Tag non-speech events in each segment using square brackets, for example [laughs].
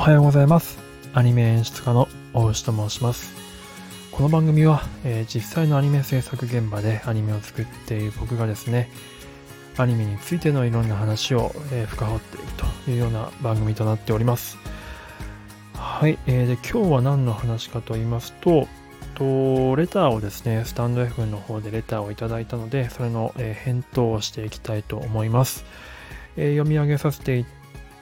おはようございます。アニメ演出家の大牛と申します。この番組は、えー、実際のアニメ制作現場でアニメを作っている僕がですね、アニメについてのいろんな話を、えー、深掘っていくというような番組となっております。はい、えー、で今日は何の話かと言いますと、とレターをですね、スタンド F の方でレターをいただいたので、それの、えー、返答をしていきたいと思います。えー、読み上げさせてい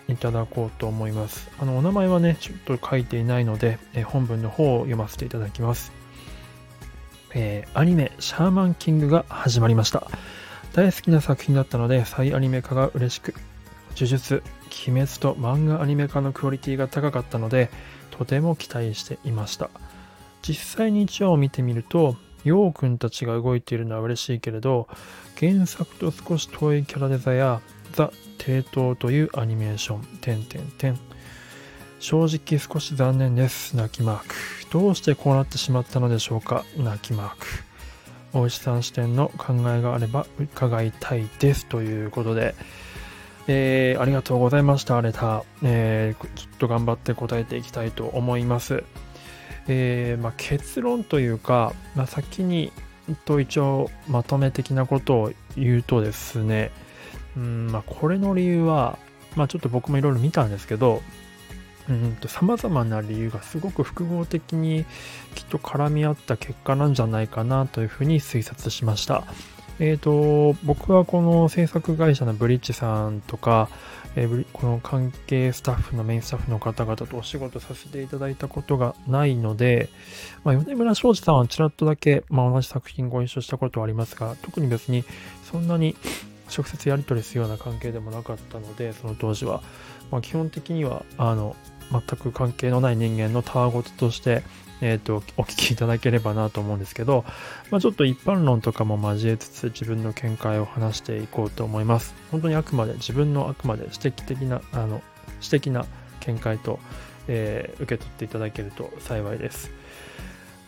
いただこうと思います。あの、お名前はね、ちょっと書いていないので、え、本文の方を読ませていただきます。えー、アニメ、シャーマンキングが始まりました。大好きな作品だったので、再アニメ化が嬉しく、呪術、鬼滅と漫画アニメ化のクオリティが高かったので、とても期待していました。実際に1話を見てみると、ヨウくんたちが動いているのは嬉しいけれど、原作と少し遠いキャラデザやザ・テイトというアニメーション、点点点。正直少し残念です。泣きマーク。どうしてこうなってしまったのでしょうか？泣きマーク。大石さん視点の考えがあれば伺いたいです。ということで、えー、ありがとうございました、レター。えー、ちょっと頑張って答えていきたいと思います。えー、まあ、結論というか、まあ、先にと一応まとめ的なことを言うとですね、うんまあ、これの理由は、まあ、ちょっと僕もいろいろ見たんですけど、うんと様々な理由がすごく複合的にきっと絡み合った結果なんじゃないかなというふうに推察しました。えっ、ー、と、僕はこの制作会社のブリッジさんとか、えー、この関係スタッフのメインスタッフの方々とお仕事させていただいたことがないので、まあ、米村庄司さんはちらっとだけ、まあ、同じ作品ご一緒したことはありますが、特に別にそんなに直接やり取りするような関係でもなかったので、その当時は。まあ、基本的には、あの、全く関係のない人間のたわごととして、え、ー、と、お聞きいただければなと思うんですけど、まあ、ちょっと一般論とかも交えつつ自分の見解を話していこうと思います。本当にあくまで自分のあくまで私的的な、あの、私的な見解と、えー、受け取っていただけると幸いです。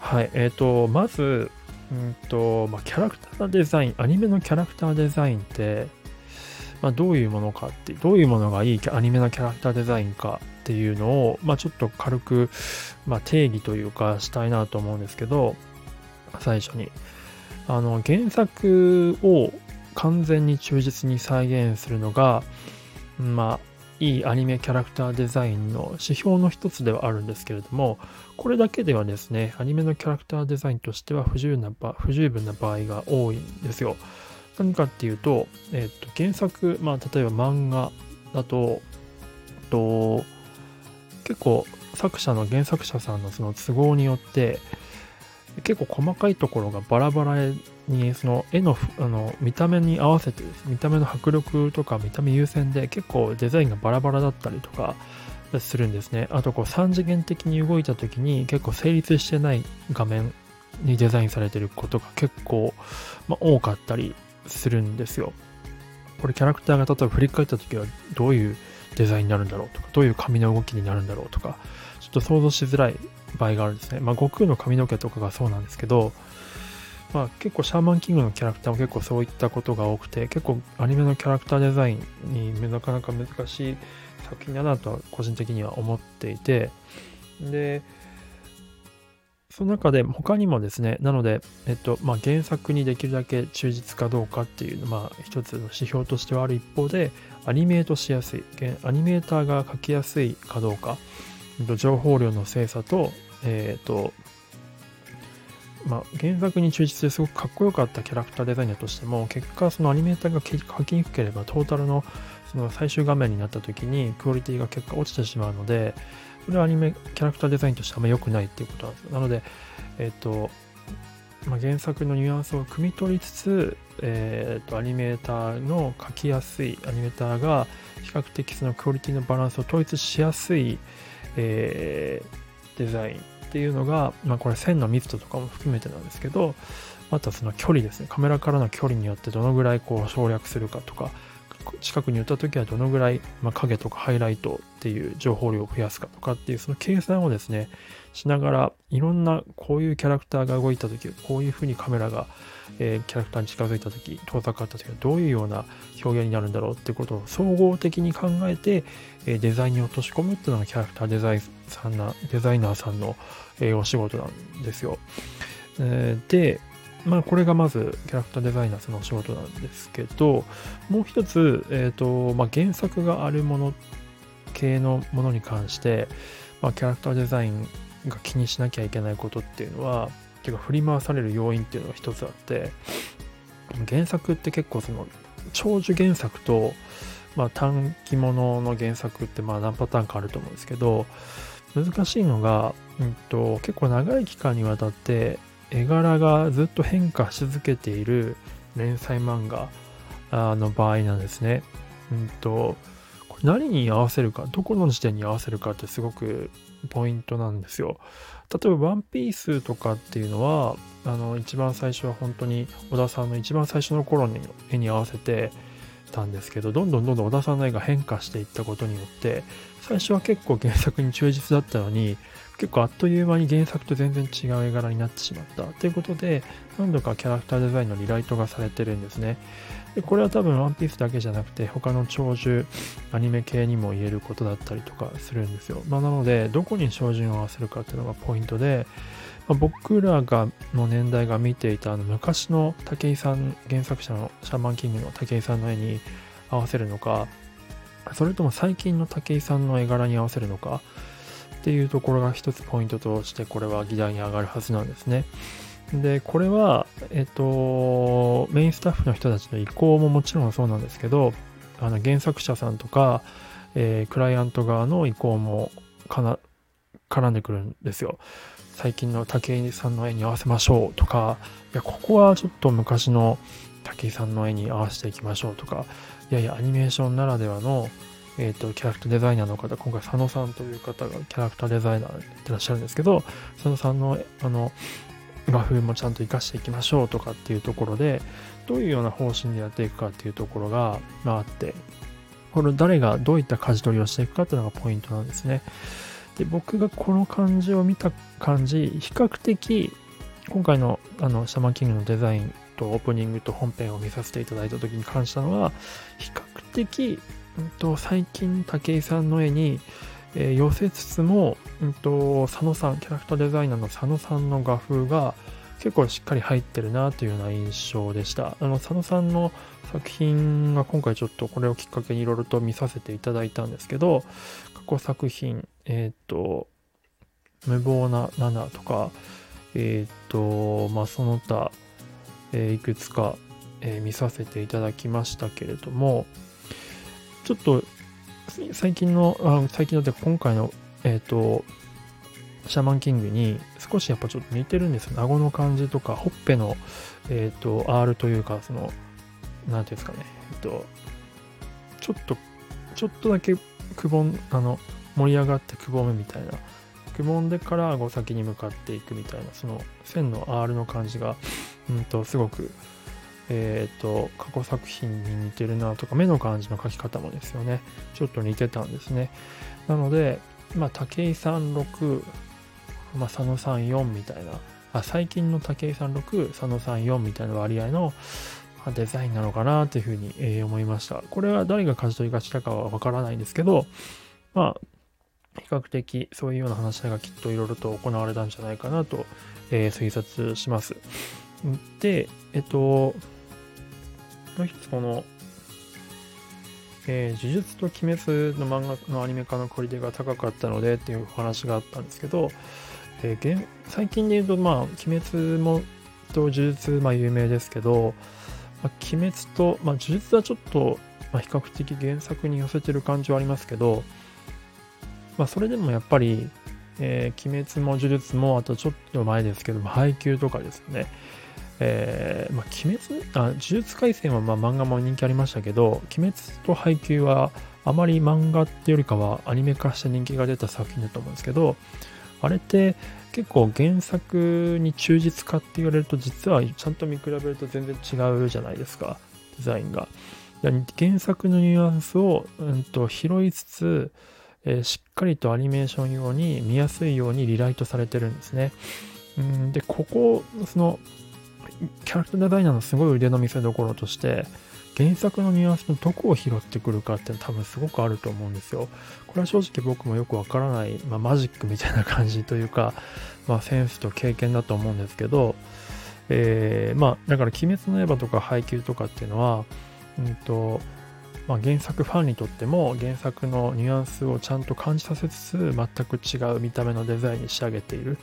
はい、えっ、ー、と、まず、うんと、まあ、キャラクターデザイン、アニメのキャラクターデザインって、まあ、どういうものかって、どういうものがいいアニメのキャラクターデザインかっていうのを、まあ、ちょっと軽く、まあ、定義というかしたいなと思うんですけど、最初に。あの、原作を完全に忠実に再現するのが、ま、いいアニメキャラクターデザインの指標の一つではあるんですけれども、これだけではですね、アニメのキャラクターデザインとしては不十な不十分な場合が多いんですよ。何かっていうと、えっ、と、原作、まあ、例えば漫画だと、と結構作者の原作者さんのその都合によって、結構細かいところがバラバラにその絵のあの見た目に合わせて見た目の迫力とか見た目優先で結構デザインがバラバラだったりとかするんですね。あとこう3次元的に動いた時に結構成立してない画面にデザインされてることが結構、まあ、多かったりするんですよ。これキャラクターが例えば振り返った時はどういうデザインになるんだろうとか、どういう髪の動きになるんだろうとか、ちょっと想像しづらい場合があるんですね。まあ、悟空の髪の毛とかがそうなんですけど、まあ、結構シャーマンキングのキャラクターも結構そういったことが多くて、結構アニメのキャラクターデザインになかなか難しい作品だなとは個人的には思っていて、で、その中で他にもですね、なので、えっと、まあ、原作にできるだけ忠実かどうかっていうまあ、一つの指標としてはある一方で、アニメートしやすい、アニメーターが書きやすいかどうか、情報量の精査と、えっ、と、まあ、原作に忠実ですごくかっこよかったキャラクターデザインだとしても、結果、そのアニメーターが書きにくければ、トータルのその最終画面になった時に、クオリティが結果落ちてしまうので、それはアニメキャラクターデザインとしてあんま良くないっていうことなんです。なので、えっ、と、まあ、原作のニュアンスを汲み取りつつ、えーと、アニメーターの書きやすいアニメーターが比較的そのクオリティのバランスを統一しやすい、えー、デザインっていうのが、まあ、これ線の密度とかも含めてなんですけどまたその距離ですね。カメラからの距離によってどのぐらいこう省略するかとか近くに寄った時はどのぐらい、まあ、影とかハイライトっていう情報量を増やすかとかっていうその計算をですねしながらいろんなこういうキャラクターが動いた時こういうふうにカメラが、えー、キャラクターに近づいた時遠ざかった時はどういうような表現になるんだろうってことを総合的に考えて、えー、デザインに落とし込むっていうのがキャラクターデザイさんなデザイナーさんの、えー、お仕事なんですよ。えー、でまあ、これがまずキャラクターデザイナーさんのお仕事なんですけど、もう一つ、え、ー、と、まあ、原作があるもの系のものに関して、まあ、キャラクターデザインが気にしなきゃいけないことっていうのは、結構振り回される要因っていうのが一つあって、原作って結構その、長寿原作と、まあ、短期ものの原作ってまあ何パターンかあると思うんですけど、難しいのが、うんと、結構長い期間にわたって絵柄がずっと変化し続けている連載漫画の場合なんですね。うんと、これ何に合わせるか、どこの時点に合わせるかってすごくポイントなんですよ。例えば、ワンピースとかっていうのは、あの、一番最初は本当に小田さんの一番最初の頃に絵に合わせてたんですけど、どんどんどんどん小田さんの絵が変化していったことによって、最初は結構原作に忠実だったのに、結構あっという間に原作と全然違う絵柄になってしまった。ということで、何度かキャラクターデザインのリライトがされてるんですね。でこれは多分ワンピースだけじゃなくて、他の長寿アニメ系にも言えることだったりとかするんですよ。まあ、なので、どこに照準を合わせるかっていうのがポイントで、まあ、僕らがの年代が見ていたあの昔の武井さん、原作者のシャーマンキングの武井さんの絵に合わせるのか、それとも最近の武井さんの絵柄に合わせるのか、っていうところが一つポイントとしてこれは議題に上がるはずなんですね。で、これは、えっと、メインスタッフの人たちの意向ももちろんそうなんですけど、あの原作者さんとか、えー、クライアント側の意向もかな絡んでくるんですよ。最近の武井さんの絵に合わせましょうとか、いや、ここはちょっと昔の武井さんの絵に合わせていきましょうとか、いやいや、アニメーションならではのえっ、ー、と、キャラクターデザイナーの方、今回佐野さんという方がキャラクターデザイナーやってらっしゃるんですけど、佐野さんの、あの、画風もちゃんと活かしていきましょうとかっていうところで、どういうような方針でやっていくかっていうところが、まあ、あって、この誰がどういった舵取りをしていくかっていうのがポイントなんですね。で、僕がこの感じを見た感じ、比較的、今回のあのシャマンキングのデザインとオープニングと本編を見させていただいた時に関したのは、比較的んと、最近武井さんの絵に、えー、寄せつつも、うんと、佐野さん、キャラクターデザイナーの佐野さんの画風が結構しっかり入ってるなというような印象でした。あの、佐野さんの作品が今回ちょっとこれをきっかけにいろいろと見させていただいたんですけど、過去作品、えっ、ー、と、無謀な7とか、えっ、ー、と、まあ、その他、えー、いくつか、え見させていただきましたけれども、ちょっと、最近の、あ最近のって今回の、えっ、ー、と、シャーマンキングに少しやっぱちょっと似てるんですよ。顎の感じとか、ほっぺの、えっ、ー、と、R というか、その、なんていうんですかね、えっ、ー、と、ちょっと、ちょっとだけくぼん、あの、盛り上がってくぼむみたいな、くぼんでから顎先に向かっていくみたいな、その線の R の感じが、うんと、すごくえっ、ー、と、過去作品に似てるなとか、目の感じの描き方もですよね。ちょっと似てたんですね。なので、まあ、武井さん6、まあ、佐野さん4みたいな、あ最近の武井さん6、佐野さん4みたいな割合の、ま、デザインなのかなというふうに、えー、思いました。これは誰が舵取りがしたかはわからないんですけど、まあ、比較的そういうような話し合いがきっといろいろと行われたんじゃないかなと、えー、推察します。で、えっと、もう一つこの、えー、呪術と鬼滅の漫画のアニメ化のクオリティが高かったのでっていうお話があったんですけど、えー、最近で言うと、まあ、鬼滅もと呪術、まあ、有名ですけど、まあ、鬼滅と、まあ、呪術はちょっと、まあ、比較的原作に寄せてる感じはありますけど、まあ、それでもやっぱり、えー、鬼滅も呪術も、あとちょっと前ですけども、配給とかですね。えー、まあ、鬼滅、あ、呪術廻戦はま漫画も人気ありましたけど、鬼滅と配給はあまり漫画ってよりかはアニメ化して人気が出た作品だと思うんですけど、あれって結構原作に忠実かって言われると実はちゃんと見比べると全然違うじゃないですか、デザインが。原作のニュアンスを、うんと、拾いつつ、えー、しっかりとアニメーション用に見やすいようにリライトされてるんですね。うんで、ここ、その、キャラクターデザイナーのすごい腕の見せ所として、原作のニュアンスのどこを拾ってくるかって多分すごくあると思うんですよ。これは正直僕もよくわからない、まあ、マジックみたいな感じというか、まあ、センスと経験だと思うんですけど、えー、まあだから「鬼滅の刃」とか配給とかっていうのは、うんとまあ、原作ファンにとっても原作のニュアンスをちゃんと感じさせつつ全く違う見た目のデザインに仕上げている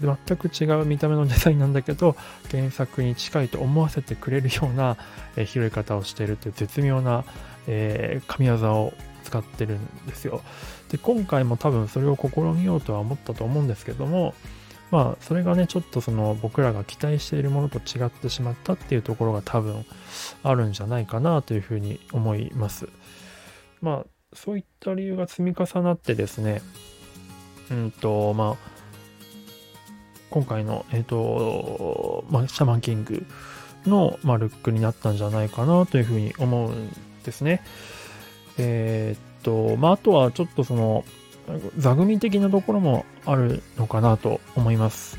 全く違う見た目のデザインなんだけど原作に近いと思わせてくれるような、えー、拾い方をしているという絶妙な、えー、神業を使ってるんですよ。で今回も多分それを試みようとは思ったと思うんですけどもまあそれがねちょっとその僕らが期待しているものと違ってしまったっていうところが多分あるんじゃないかなというふうに思います。まあそういった理由が積み重なってですねうんとまあ今回のえっ、ー、とまあシャマンキングの、まあ、ルックになったんじゃないかなというふうに思うんですねえっ、とまああとはちょっとその座組的なところもあるのかなと思います。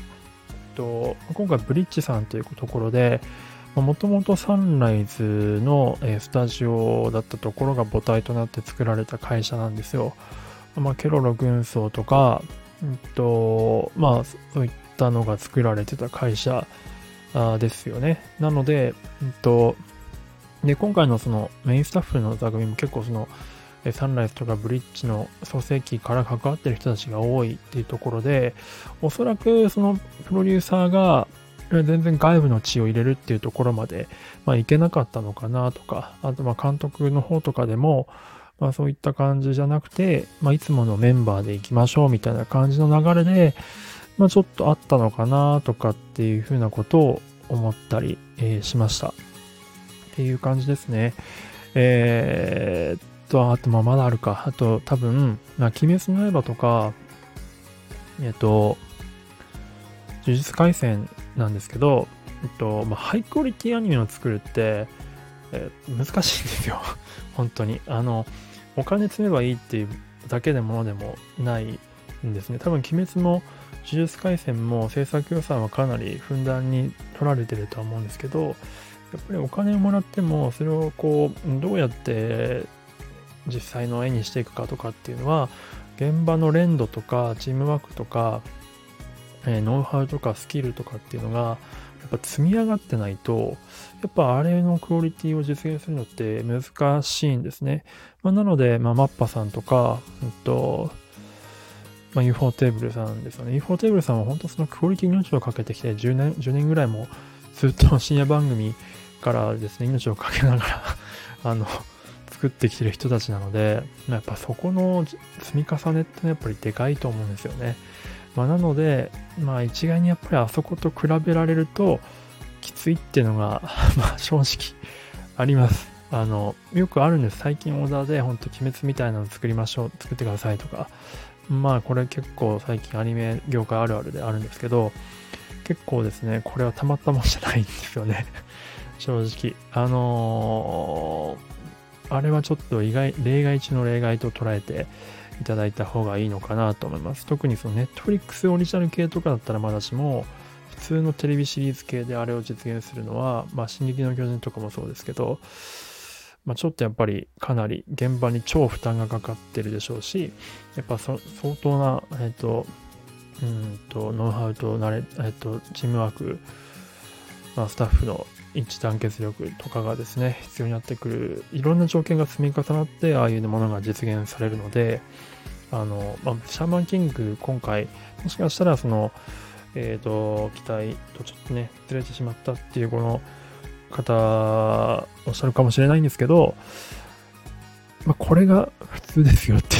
と今回ブリッジさんというところで、もともとサンライズのスタジオだったところが母体となって作られた会社なんですよ。まあ、ケロロ軍曹とか、うんと、まあ、そういったのが作られてた会社ですよね。なので、うんと、で、今回のそのメインスタッフの座組も結構その、サンライズとかブリッジの創世期から関わってる人たちが多いっていうところで、おそらくそのプロデューサーが全然外部の血を入れるっていうところまで、まあ、いけなかったのかなとか、あとまあ監督の方とかでも、まあそういった感じじゃなくて、まあいつものメンバーで行きましょうみたいな感じの流れで、まあちょっとあったのかなとかっていうふうなことを思ったり、えー、しました。っていう感じですね。えー、と、あと、まあ、まだあるか。あと、多分、まあ、鬼滅の刃とか、えっと、呪術廻戦なんですけど、えっと、まあ、ハイクオリティアニメを作るって、え難しいんですよ。[laughs] 本当に。あの、お金積めばいいっていうだけでものでもないんですね。多分、鬼滅も呪術廻戦も制作予算はかなりふんだんに取られてるとは思うんですけど、やっぱりお金をもらっても、それをこう、どうやって実際の絵にしていくかとかっていうのは現場の連動とかチームワークとか、え、ノウハウとかスキルとかっていうのがやっぱ積み上がってないとやっぱあれのクオリティを実現するのって難しいんですね、まあ、なので、まあ、マッパさんとか、えっとまあ、UFO テーブルさんですよね UFO テーブルさんは本当そのクオリティ命をかけてきて10年 ,10 年ぐらいもずっと深夜番組からですね命をかけながら [laughs] あの作ってきてる人たちなので、やっぱそこの積み重ねってのはやっぱりでかいと思うんですよね。まあ、なので、まあ一概にやっぱりあそこと比べられるときついっていうのが [laughs] まあ正直あります。あの、よくあるんです。最近オーダーで本当鬼滅みたいなの作りましょう、作ってくださいとか。まあこれ結構最近アニメ業界あるあるであるんですけど、結構ですね、これはたまたもんじゃないんですよね。[laughs] 正直。あのーあれはちょっと意外、例外中の例外と捉えていただいた方がいいのかなと思います。特にその Netflix オリジナル系とかだったらまだしも、普通のテレビシリーズ系であれを実現するのは、まあ、進撃の巨人とかもそうですけど、まあ、ちょっとやっぱりかなり現場に超負担がかかってるでしょうし、やっぱ相当な、えっ、と、うんと、ノウハウと慣れ、えっ、と、チームワーク、まあ、スタッフの一致団結力とかがですね、必要になってくる、いろんな条件が積み重なって、ああいうものが実現されるので、あの、まあ、シャーマンキング、今回、もしかしたら、その、えっ、ー、と、期待とちょっとね、ずれてしまったっていう、この方、おっしゃるかもしれないんですけど、まあ、これが普通ですよってい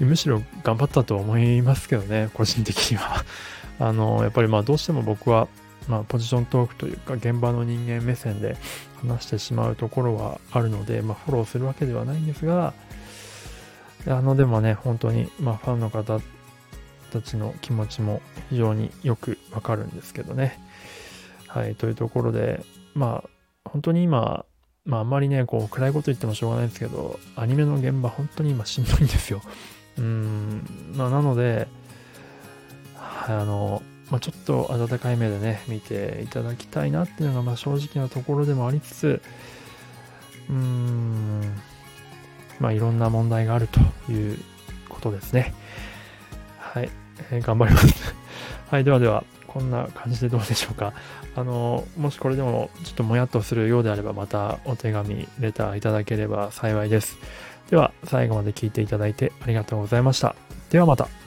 う [laughs] むしろ頑張ったと思いますけどね、個人的には [laughs] あの、やっぱりまあどうしても僕はまあ、ポジショントークというか現場の人間目線で話してしまうところはあるので、まあ、フォローするわけではないんですが、あの、でもね、本当に、まあ、ファンの方たちの気持ちも非常によくわかるんですけどね。はい、というところで、まあ、本当に今、まああんまりね、こう暗いこと言ってもしょうがないんですけど、アニメの現場本当に今しんどいんですよ。[laughs] うん、まあなので、はい、あの、まあ、ちょっと温かい目でね、見ていただきたいなっていうのが、まあ正直なところでもありつつ、うーん、まあいろんな問題があるということですね。はい、えー、頑張ります。[laughs] はい、ではでは、こんな感じでどうでしょうか。[laughs] あの、もしこれでもちょっともやっとするようであれば、またお手紙、レターいただければ幸いです。では、最後まで聞いていただいてありがとうございました。ではまた。